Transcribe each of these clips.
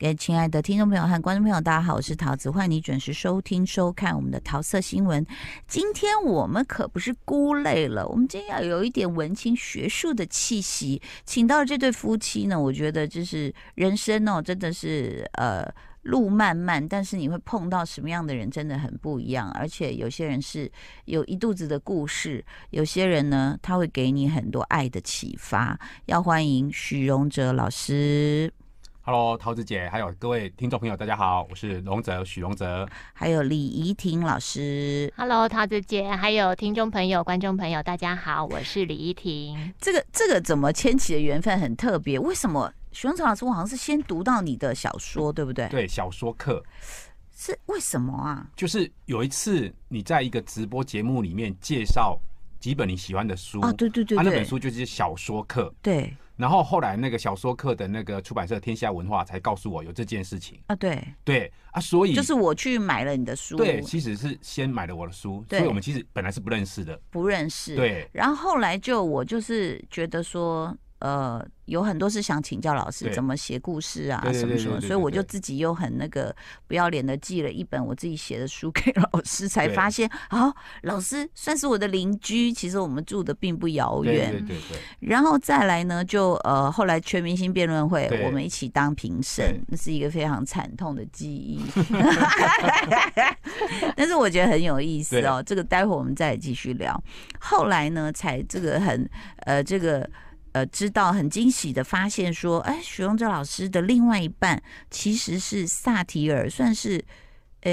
各位亲爱的听众朋友和观众朋友，大家好，我是陶子，欢迎你准时收听收看我们的桃色新闻。今天我们可不是孤类了，我们今天要有一点文青学术的气息，请到这对夫妻呢，我觉得就是人生哦，真的是呃路漫漫，但是你会碰到什么样的人，真的很不一样。而且有些人是有一肚子的故事，有些人呢，他会给你很多爱的启发。要欢迎许荣哲老师。Hello，桃子姐，还有各位听众朋友，大家好，我是龙泽，许荣泽，还有李怡婷老师。Hello，桃子姐，还有听众朋友、观众朋友，大家好，我是李怡婷。这个这个怎么牵起的缘分很特别？为什么许荣泽老师？我好像是先读到你的小说，对不对？对，小说课是为什么啊？就是有一次你在一个直播节目里面介绍几本你喜欢的书啊，对对对，对，他、啊、那本书就是小说课，对。然后后来那个小说课的那个出版社天下文化才告诉我有这件事情。啊，对。对啊，所以就是我去买了你的书，对，其实是先买了我的书，所以我们其实本来是不认识的，不认识，对。然后后来就我就是觉得说。呃，有很多是想请教老师怎么写故事啊，什么什么，所以我就自己又很那个不要脸的寄了一本我自己写的书给老师，才发现啊，老师算是我的邻居，其实我们住的并不遥远。对对对。然后再来呢，就呃，后来全明星辩论会，我们一起当评审，那是一个非常惨痛的记忆。但是我觉得很有意思哦，这个待会我们再继续聊。后来呢，才这个很呃这个。呃，知道很惊喜的发现说，哎，许荣哲老师的另外一半其实是萨提尔，算是，呃，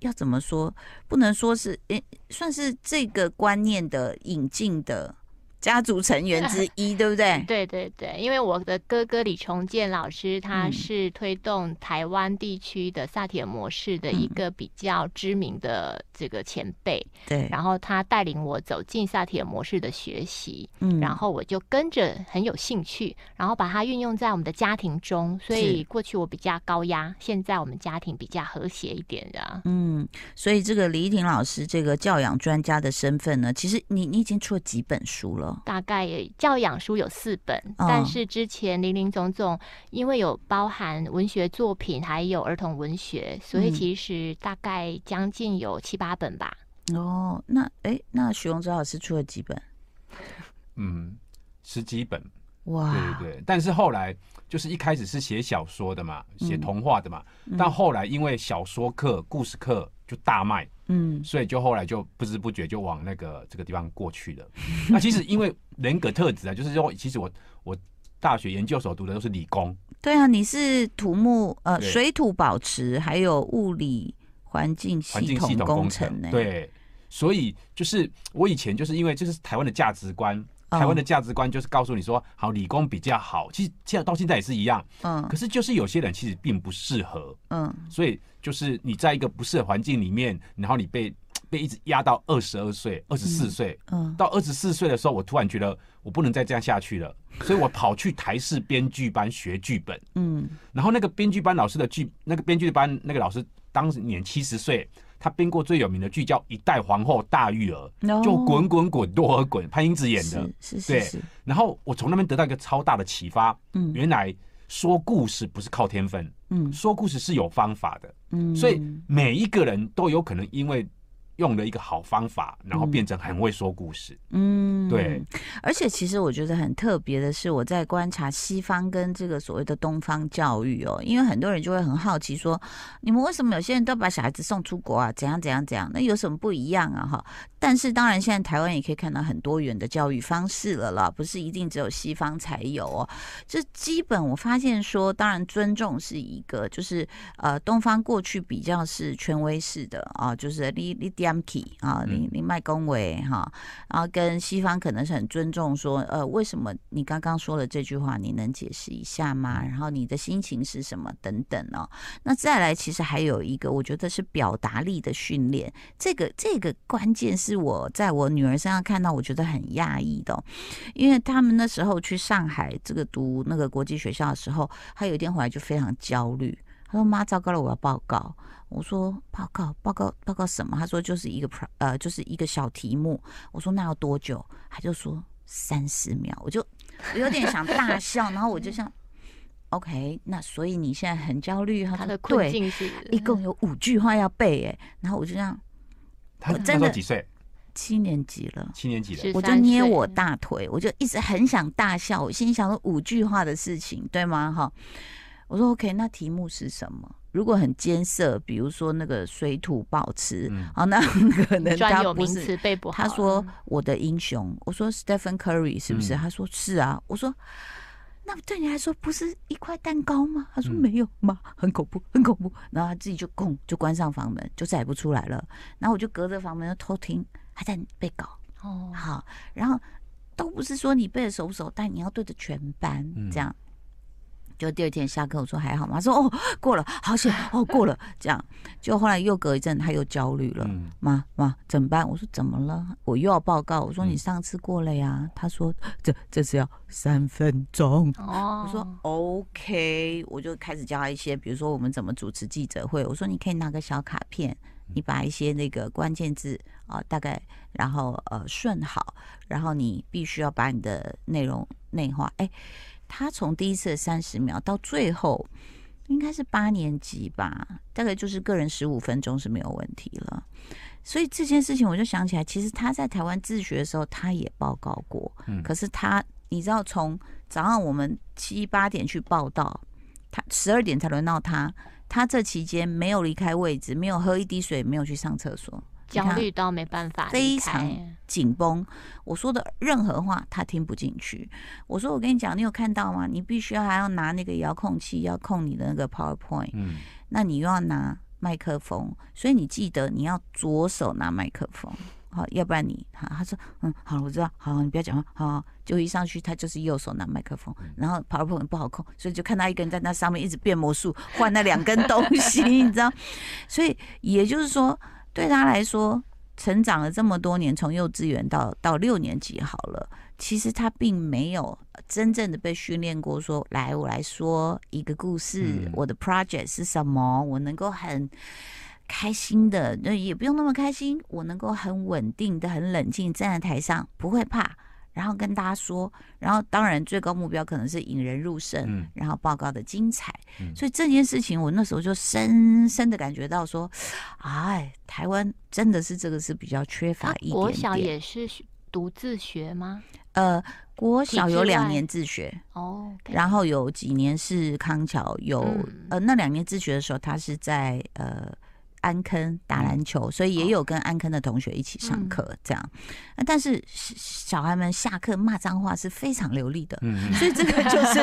要怎么说？不能说是，诶，算是这个观念的引进的。家族成员之一，对不对？对对对，因为我的哥哥李崇建老师，他是推动台湾地区的萨提尔模式的一个比较知名的这个前辈。对，然后他带领我走进萨提尔模式的学习，嗯，然后我就跟着很有兴趣，然后把它运用在我们的家庭中。所以过去我比较高压，现在我们家庭比较和谐一点的。嗯，所以这个李依婷老师这个教养专家的身份呢，其实你你已经出了几本书了？大概教养书有四本，但是之前林林总总，因为有包含文学作品，还有儿童文学，所以其实大概将近有七八本吧。哦，那哎、欸，那许荣哲老师出了几本？嗯，十几本。哇，对对对。但是后来就是一开始是写小说的嘛，写童话的嘛，嗯、但后来因为小说课、故事课就大卖。嗯，所以就后来就不知不觉就往那个这个地方过去了。那其实因为人格特质啊，就是说，其实我我大学研究所读的都是理工。对啊，你是土木呃水土保持还有物理环境系统工程呢？对，所以就是我以前就是因为就是台湾的价值观。台湾的价值观就是告诉你说，好，理工比较好。其实现在到现在也是一样，嗯。可是就是有些人其实并不适合，嗯。所以就是你在一个不适合环境里面，然后你被 被一直压到二十二岁、二十四岁，嗯。到二十四岁的时候，我突然觉得我不能再这样下去了，所以我跑去台式编剧班学剧本，嗯。然后那个编剧班老师的剧，那个编剧班那个老师当年七十岁。他编过最有名的剧叫《一代皇后大玉儿》就滚滚滚，多尔衮，潘英子演的，是是，是，是。对，然后我从那边得到一个超大的启发，嗯，原来说故事不是靠天分，嗯，说故事是有方法的，嗯，所以每一个人都有可能因为。用了一个好方法，然后变成很会说故事。嗯，对。而且其实我觉得很特别的是，我在观察西方跟这个所谓的东方教育哦，因为很多人就会很好奇说，你们为什么有些人都把小孩子送出国啊？怎样怎样怎样？那有什么不一样啊？哈。但是当然，现在台湾也可以看到很多元的教育方式了啦，不是一定只有西方才有哦。这基本我发现说，当然尊重是一个，就是呃，东方过去比较是权威式的啊，就是你你点。啊，你你卖公维哈，然后跟西方可能是很尊重说，说呃，为什么你刚刚说了这句话，你能解释一下吗？然后你的心情是什么等等哦。那再来，其实还有一个，我觉得是表达力的训练，这个这个关键是我在我女儿身上看到，我觉得很讶异的，因为他们那时候去上海这个读那个国际学校的时候，他有一天回来就非常焦虑，他说：“妈，糟糕了，我要报告。”我说报告报告报告什么？他说就是一个呃，就是一个小题目。我说那要多久？他就说三十秒。我就我有点想大笑，然后我就想 OK，那所以你现在很焦虑，他的困境是一共有五句话要背，哎，然后我就这样，他真的几岁？七年级了，七年级了，我就捏我大腿，我就一直很想大笑，我心里想说五句话的事情，对吗？哈，我说 OK，那题目是什么？如果很艰涩，比如说那个水土保持，好、嗯，那可能他不是背不好。他说我的英雄，我说 Stephen Curry 是不是？嗯、他说是啊。我说那对你来说不是一块蛋糕吗？他说没有吗？很恐怖，很恐怖。然后他自己就咣就关上房门，就再也不出来了。然后我就隔着房门就偷听，还在背稿。哦，好，然后都不是说你背的熟不熟，但你要对着全班这样。嗯就第二天下课，我说还好吗？他说哦，过了，好险 哦，过了。这样，就后来又隔一阵，他又焦虑了。妈妈怎么办？我说怎么了？我又要报告。我说你上次过了呀。他说这这是要三分钟。哦，我说 OK，我就开始教他一些，比如说我们怎么主持记者会。我说你可以拿个小卡片，你把一些那个关键字啊，大概然后呃顺好，然后你必须要把你的内容内化。哎。他从第一次的三十秒到最后，应该是八年级吧，大概就是个人十五分钟是没有问题了。所以这件事情我就想起来，其实他在台湾自学的时候，他也报告过。嗯，可是他，你知道，从早上我们七八点去报道，他十二点才轮到他，他这期间没有离开位置，没有喝一滴水，没有去上厕所。焦虑到没办法，非常紧绷。我说的任何话他听不进去。我说我跟你讲，你有看到吗？你必须要还要拿那个遥控器，要控你的那个 PowerPoint。嗯，那你又要拿麦克风，所以你记得你要左手拿麦克风，好，要不然你他。他说嗯，好了，我知道，好，你不要讲话，好，就一上去他就是右手拿麦克风，然后 PowerPoint 不好控，所以就看他一个人在那上面一直变魔术，换那两根东西，你知道？所以也就是说。对他来说，成长了这么多年，从幼稚园到到六年级好了，其实他并没有真正的被训练过说。说来，我来说一个故事，嗯、我的 project 是什么？我能够很开心的，那也不用那么开心，我能够很稳定的、很冷静站在台上，不会怕。然后跟大家说，然后当然最高目标可能是引人入胜，嗯、然后报告的精彩。嗯、所以这件事情，我那时候就深深的感觉到说，哎，台湾真的是这个是比较缺乏一点点。国小也是独自学吗？呃，国小有两年自学哦，然后有几年是康桥有、嗯、呃，那两年自学的时候，他是在呃。安坑打篮球，所以也有跟安坑的同学一起上课，这样。但是小孩们下课骂脏话是非常流利的，所以这个 就是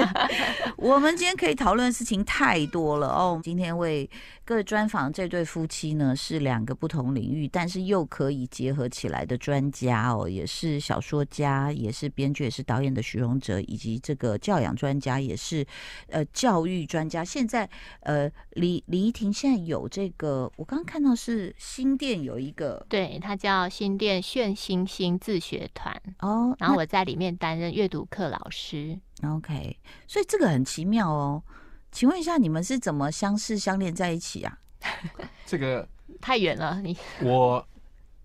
我们今天可以讨论的事情太多了哦。今天为各位专访这对夫妻呢，是两个不同领域，但是又可以结合起来的专家哦，也是小说家，也是编剧，也是导演的徐荣哲，以及这个教养专家，也是呃教育专家。现在呃李李怡婷现在有这个我。刚看到是新店有一个，对，它叫新店炫星星自学团哦，然后我在里面担任阅读课老师。OK，所以这个很奇妙哦。请问一下，你们是怎么相识相恋在一起啊？这个太远了。你 我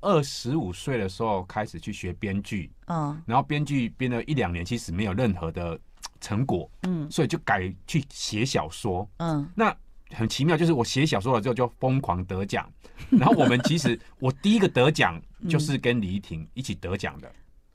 二十五岁的时候开始去学编剧，嗯，然后编剧编了一两年，其实没有任何的成果，嗯，所以就改去写小说，嗯，那。很奇妙，就是我写小说了之后就疯狂得奖，然后我们其实我第一个得奖就是跟李怡婷一起得奖的。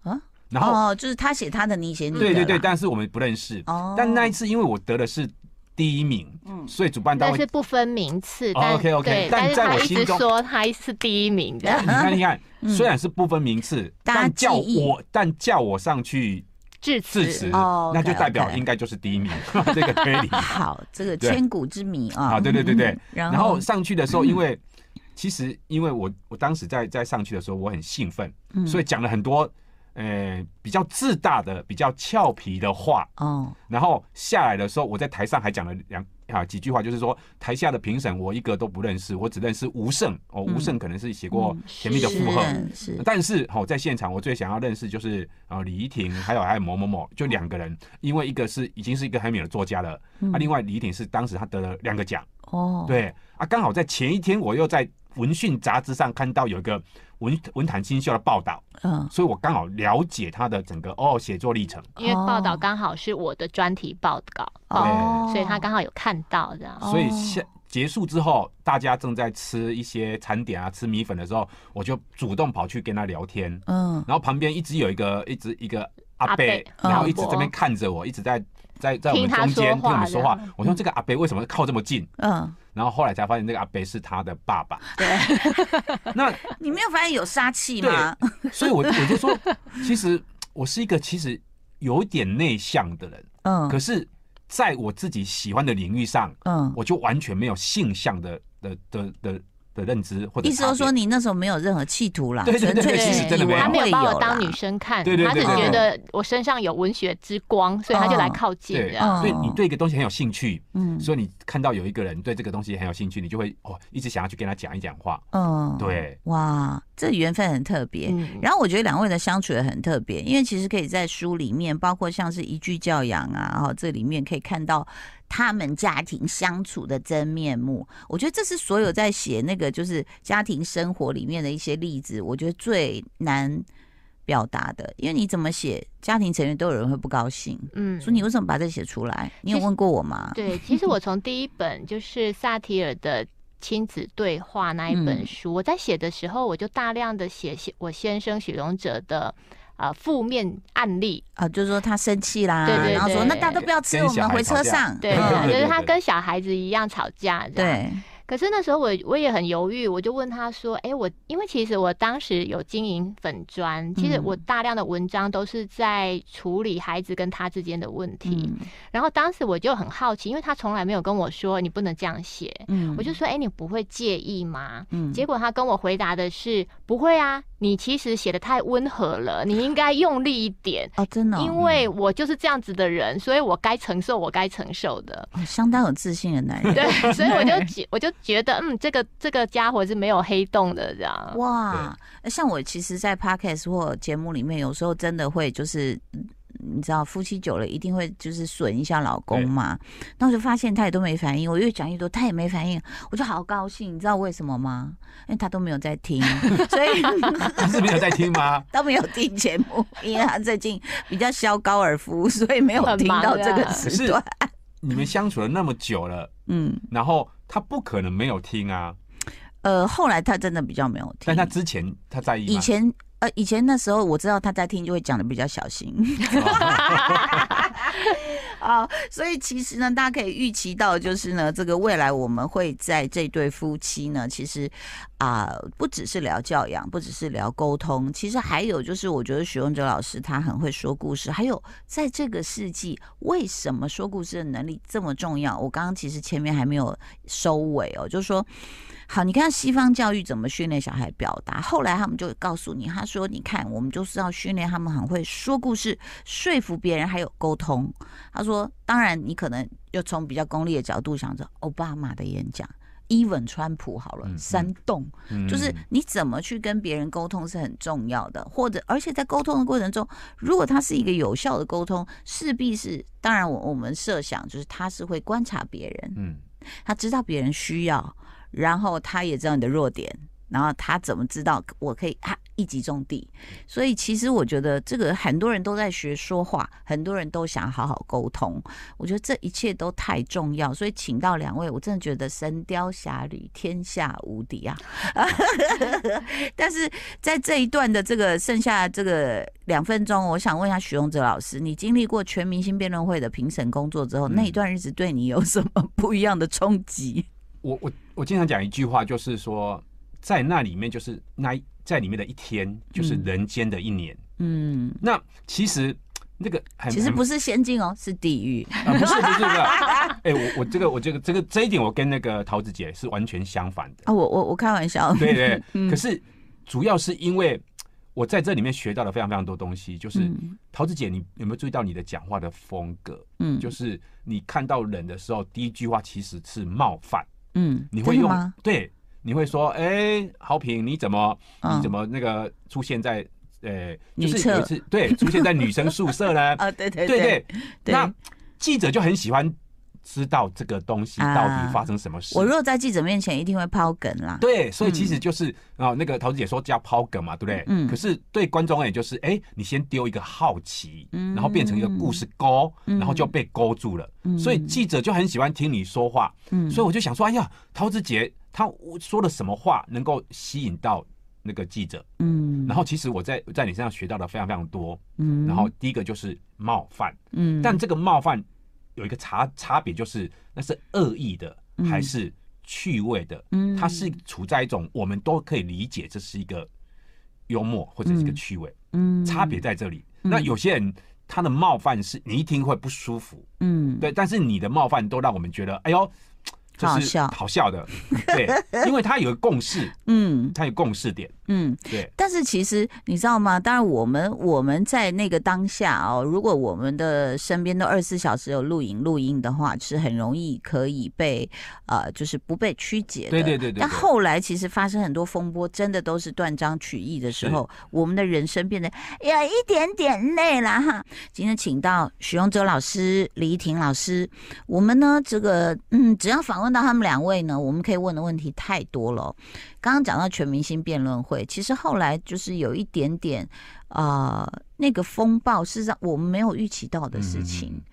啊，然后哦，就是他写他的，你写你的，对对对，但是我们不认识。哦。但那一次因为我得的是第一名，嗯，所以主办单位是不分名次，OK OK，但在我心中说他是第一名的，你看你看，虽然是不分名次，但叫我但叫我上去。致辞哦，那就代表应该就是第一名，这个推理。好，这个千古之谜啊。啊，对对对对。然后上去的时候，因为 其实因为我我当时在在上去的时候，我很兴奋，所以讲了很多呃比较自大的、比较俏皮的话。哦。然后下来的时候，我在台上还讲了两。啊，几句话就是说，台下的评审我一个都不认识，我只认识吴胜哦，吴胜可能是写过《甜蜜的负荷》，是，但是好在现场，我最想要认识就是啊李怡婷，还有还有某某某，就两个人，因为一个是已经是一个很有名的作家了，啊，另外李怡婷是当时他得了两个奖。哦，对啊，刚好在前一天我又在文讯杂志上看到有一个文文坛新秀的报道，嗯，所以我刚好了解他的整个哦写作历程，因为报道刚好是我的专题报告，哦，所以他刚好有看到这样，所以下结束之后，大家正在吃一些餐点啊，吃米粉的时候，我就主动跑去跟他聊天，嗯，然后旁边一直有一个一直一个阿伯，然后一直这边看着我，一直在。在在我们中间听我们说话，我说这个阿贝为什么靠这么近？嗯，然后后来才发现那个阿伯是他的爸爸。对，那你没有发现有杀气吗？所以我我就说，其实我是一个其实有点内向的人，嗯，可是在我自己喜欢的领域上，嗯，我就完全没有性向的的的的。的认知或者意思就是说，你那时候没有任何企图啦，纯粹是真的没有，他没有把我当女生看，对对对，他只觉得我身上有文学之光，所以他就来靠近。对，所以你对一个东西很有兴趣，嗯，所以你看到有一个人对这个东西很有兴趣，你就会哦，一直想要去跟他讲一讲话。嗯，对，哇，这缘分很特别。然后我觉得两位的相处也很特别，因为其实可以在书里面，包括像是一句教养啊，然后这里面可以看到。他们家庭相处的真面目，我觉得这是所有在写那个就是家庭生活里面的一些例子，我觉得最难表达的，因为你怎么写，家庭成员都有人会不高兴。嗯，说你为什么把这写出来？你有问过我吗？对，其实我从第一本就是萨提尔的亲子对话那一本书，嗯、我在写的时候，我就大量的写写我先生许荣哲的。啊，负面案例啊，就是说他生气啦，对对对，然后说那大家都不要吃，我们回车上，对，就是他跟小孩子一样吵架，对。可是那时候我我也很犹豫，我就问他说：“哎、欸，我因为其实我当时有经营粉砖，其实我大量的文章都是在处理孩子跟他之间的问题。嗯、然后当时我就很好奇，因为他从来没有跟我说你不能这样写，嗯、我就说：哎、欸，你不会介意吗？嗯、结果他跟我回答的是：不会啊，你其实写的太温和了，你应该用力一点哦，真的、哦，因为我就是这样子的人，所以我该承受我该承受的。哦、相当有自信的男人，对，所以我就我就。觉得嗯，这个这个家伙是没有黑洞的，这样哇。像我其实，在 podcast 或节目里面，有时候真的会就是，你知道，夫妻久了一定会就是损一下老公嘛。那我就发现他也都没反应，我越讲越多，他也没反应，我就好高兴。你知道为什么吗？因为他都没有在听，所以 他是没有在听吗？他没有听节目，因为他最近比较削高尔夫，所以没有听到这个时段。你们相处了那么久了，嗯，然后。他不可能没有听啊，呃，后来他真的比较没有听，但他之前他在意。以前呃，以前那时候我知道他在听，就会讲的比较小心。啊，所以其实呢，大家可以预期到，就是呢，这个未来我们会在这对夫妻呢，其实啊、呃，不只是聊教养，不只是聊沟通，其实还有就是，我觉得许荣哲老师他很会说故事，还有在这个世纪，为什么说故事的能力这么重要？我刚刚其实前面还没有收尾哦，就是说。好，你看西方教育怎么训练小孩表达？后来他们就告诉你，他说：“你看，我们就是要训练他们很会说故事，说服别人，还有沟通。”他说：“当然，你可能又从比较功利的角度想着奥巴马的演讲，even 川普好了，煽动，就是你怎么去跟别人沟通是很重要的。或者，而且在沟通的过程中，如果他是一个有效的沟通，势必是当然，我我们设想就是他是会观察别人，嗯，他知道别人需要。”然后他也知道你的弱点，然后他怎么知道我可以啊一击中地？所以其实我觉得这个很多人都在学说话，很多人都想好好沟通。我觉得这一切都太重要，所以请到两位，我真的觉得《神雕侠侣》天下无敌啊！但是在这一段的这个剩下这个两分钟，我想问一下许荣哲老师，你经历过全明星辩论会的评审工作之后，那一段日子对你有什么不一样的冲击？我我我经常讲一句话，就是说，在那里面就是那在里面的一天，就是人间的一年。嗯，那其实那个其实不是仙境哦，是地狱。啊，不是不是不是。哎，我我这个我这个这个这一点，我跟那个桃子姐是完全相反的。啊，我我我开玩笑。对 对。可是主要是因为我在这里面学到了非常非常多东西，就是桃子姐，你有没有注意到你的讲话的风格？嗯，就是你看到人的时候，第一句话其实是冒犯。嗯，你会用对，你会说，哎，豪平，你怎么你怎么那个出现在呃，就是有一次对出现在女生宿舍呢？啊，对对对。对，那记者就很喜欢知道这个东西到底发生什么事。啊、我若在记者面前，一定会抛梗啦。对，所以其实就是啊、那个桃子姐说叫抛梗嘛，对不对？嗯。可是对观众而言，就是哎，你先丢一个好奇，然后变成一个故事钩，然后就被勾住了。嗯。所以记者就很喜欢听你说话。嗯。所以我就想说，哎呀，桃子姐她说了什么话能够吸引到那个记者？嗯。然后其实我在在你身上学到的非常非常多。嗯。然后第一个就是冒犯。嗯。但这个冒犯。有一个差差别，就是那是恶意的还是趣味的？嗯，它是处在一种我们都可以理解，这是一个幽默或者是一个趣味。嗯，差别在这里。那有些人他的冒犯是你一听会不舒服。嗯，对，但是你的冒犯都让我们觉得，哎呦。就是，好笑的，对，因为他有个共识，嗯，他有共识点，嗯，对。但是其实你知道吗？当然，我们我们在那个当下哦，如果我们的身边都二十四小时有录影录音的话，是很容易可以被呃，就是不被曲解的。对对对对。但后来其实发生很多风波，真的都是断章取义的时候，我们的人生变得有一点点累了哈。今天请到许荣哲老师、李怡婷老师，我们呢这个嗯，只要访问。到他们两位呢？我们可以问的问题太多了。刚刚讲到全明星辩论会，其实后来就是有一点点啊、呃，那个风暴是让我们没有预期到的事情。嗯、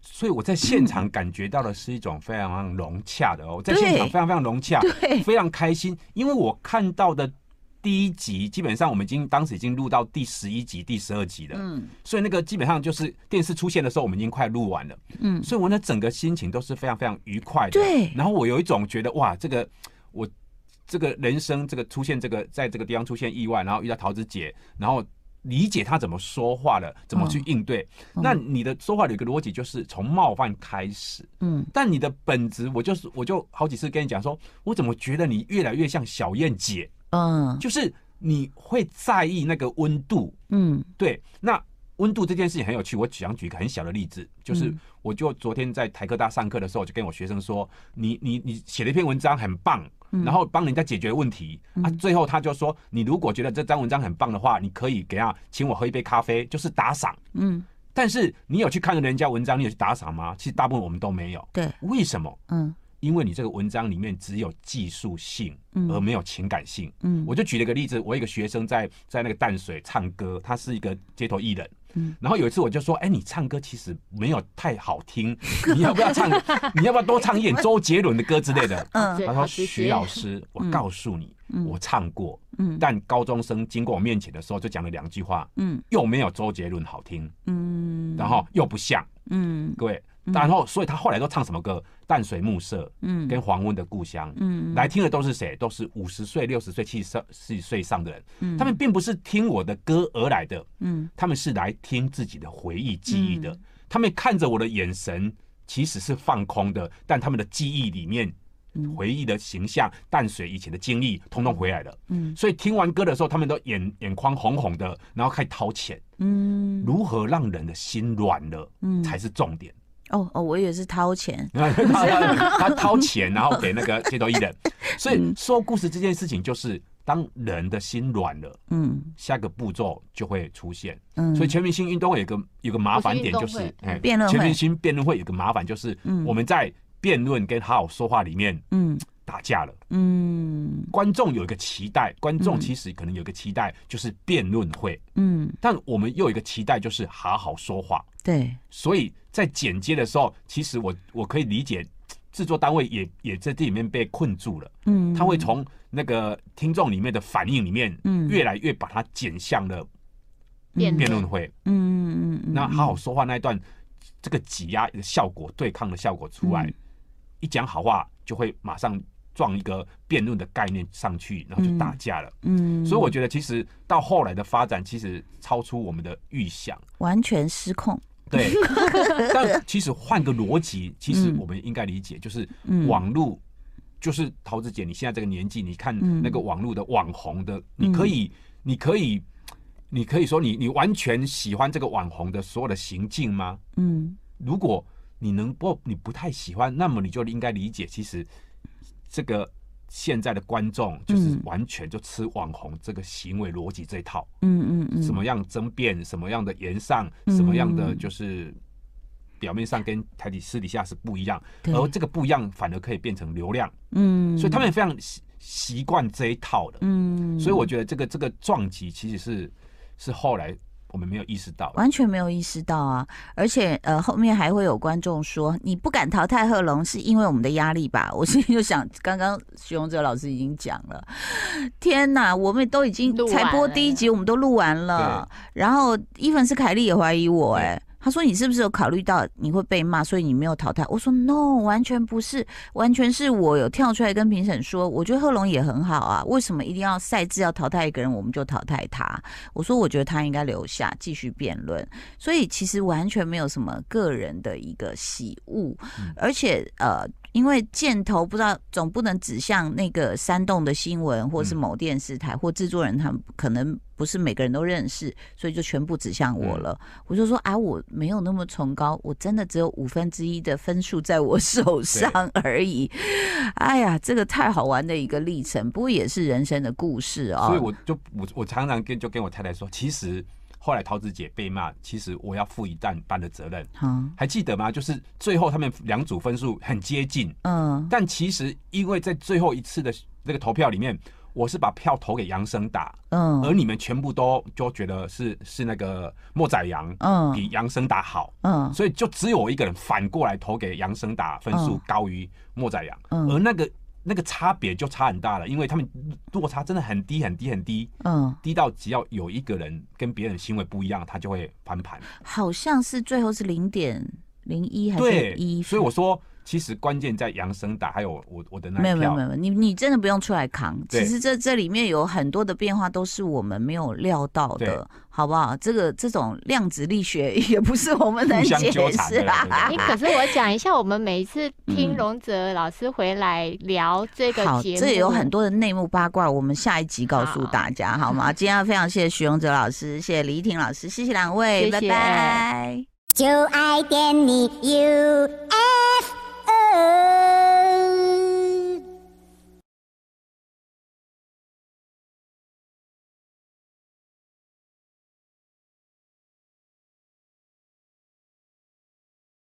所以我在现场感觉到的是一种非常融洽的哦，在现场非常非常融洽，非常开心，因为我看到的。第一集基本上我们已经当时已经录到第十一集、第十二集了，嗯，所以那个基本上就是电视出现的时候，我们已经快录完了，嗯，所以我那整个心情都是非常非常愉快的，对。然后我有一种觉得哇，这个我这个人生这个出现这个在这个地方出现意外，然后遇到桃子姐，然后理解她怎么说话了，怎么去应对。嗯，那你的说话有一个逻辑，就是从冒犯开始，嗯，但你的本质，我就是我就好几次跟你讲说，我怎么觉得你越来越像小燕姐。嗯，就是你会在意那个温度，嗯，对。那温度这件事情很有趣，我想举一个很小的例子，就是我就昨天在台科大上课的时候，就跟我学生说，你你你写了一篇文章很棒，然后帮人家解决问题啊，最后他就说，你如果觉得这张文章很棒的话，你可以给他请我喝一杯咖啡，就是打赏，嗯。但是你有去看人家文章，你有去打赏吗？其实大部分我们都没有，对。为什么？嗯。因为你这个文章里面只有技术性，而没有情感性。嗯，我就举了一个例子，我一个学生在在那个淡水唱歌，他是一个街头艺人。嗯，然后有一次我就说，哎，你唱歌其实没有太好听，你要不要唱？你要不要多唱一点周杰伦的歌之类的？嗯，他说徐老师，我告诉你，我唱过。嗯，但高中生经过我面前的时候，就讲了两句话。嗯，又没有周杰伦好听。嗯，然后又不像。嗯，各位。然后，所以他后来都唱什么歌？淡水暮色，嗯，跟黄昏的故乡，嗯，来听的都是谁？都是五十岁、六十岁、七十岁岁上的人，嗯，他们并不是听我的歌而来的，嗯，他们是来听自己的回忆记忆的，他们看着我的眼神其实是放空的，但他们的记忆里面回忆的形象、淡水以前的经历，通通回来了，嗯，所以听完歌的时候，他们都眼眼眶红红的，然后开始掏钱，嗯，如何让人的心软了，嗯，才是重点。哦哦，我以为是掏钱，他掏钱，然后给那个街头艺人。所以说故事这件事情，就是当人的心软了，嗯，下个步骤就会出现。嗯，所以全明星运动会有个有个麻烦点，就是哎，辩论，全明星辩论会有个麻烦，就是我们在辩论跟好好说话里面，嗯，打架了。嗯，观众有一个期待，观众其实可能有一个期待，就是辩论会。嗯，但我们又有一个期待，就是好好说话。对，所以。在剪接的时候，其实我我可以理解，制作单位也也在这里面被困住了。嗯，他会从那个听众里面的反应里面，嗯，越来越把它剪向了辩论会。嗯嗯嗯。那好好说话那一段，这个挤压的效果、对抗的效果出来，一讲好话就会马上撞一个辩论的概念上去，然后就打架了。嗯，所以我觉得其实到后来的发展，其实超出我们的预想，完全失控。对，但其实换个逻辑，其实我们应该理解，就是网络，就是桃子姐，你现在这个年纪，你看那个网络的网红的，你可以，你可以，你可以说你你完全喜欢这个网红的所有的行径吗？嗯，如果你能不你不太喜欢，那么你就应该理解，其实这个。现在的观众就是完全就吃网红这个行为逻辑这一套，嗯嗯嗯，什么样争辩，什么样的言上，什么样的就是表面上跟台底私底下是不一样，而这个不一样反而可以变成流量。嗯，所以他们非常习习惯这一套的。嗯，所以我觉得这个这个撞击其实是是后来。我们没有意识到，完全没有意识到啊！而且呃，后面还会有观众说，你不敢淘汰贺龙是因为我们的压力吧？我心里就想，刚刚徐荣哲老师已经讲了，天哪，我们都已经才播第一集，我们都录完了，然后伊凡斯凯利也怀疑我、欸，哎。他说：“你是不是有考虑到你会被骂，所以你没有淘汰？”我说：“No，完全不是，完全是我有跳出来跟评审说，我觉得贺龙也很好啊，为什么一定要赛制要淘汰一个人，我们就淘汰他？我说我觉得他应该留下继续辩论，所以其实完全没有什么个人的一个喜恶，而且呃。”因为箭头不知道，总不能指向那个煽动的新闻，或是某电视台或制作人，他们可能不是每个人都认识，所以就全部指向我了。我就说啊，我没有那么崇高，我真的只有五分之一的分数在我手上而已。哎呀，这个太好玩的一个历程，不过也是人生的故事啊。所以我就我我常常跟就跟我太太说，其实。后来桃子姐被骂，其实我要负一半半的责任。嗯，还记得吗？就是最后他们两组分数很接近。嗯，但其实因为在最后一次的那个投票里面，我是把票投给杨生达。嗯，而你们全部都就觉得是是那个莫宰阳，嗯，比杨生达好。嗯，所以就只有我一个人反过来投给杨生达，分数高于莫宰阳。嗯，而那个。那个差别就差很大了，因为他们落差真的很低很低很低，嗯，低到只要有一个人跟别人行为不一样，他就会翻盘。好像是最后是零点零一还是一？所以我说。其实关键在杨声达，还有我我的那没有没有没有，你你真的不用出来扛。其实这这里面有很多的变化，都是我们没有料到的，好不好？这个这种量子力学也不是我们能解释啦。你可是我讲一下，我们每一次听荣泽老师回来聊这个节目，好，这也有很多的内幕八卦，我们下一集告诉大家，好吗？今天要非常谢谢徐荣泽老师，谢谢李婷老师，谢谢两位，拜拜。就爱点你 UFO 哎。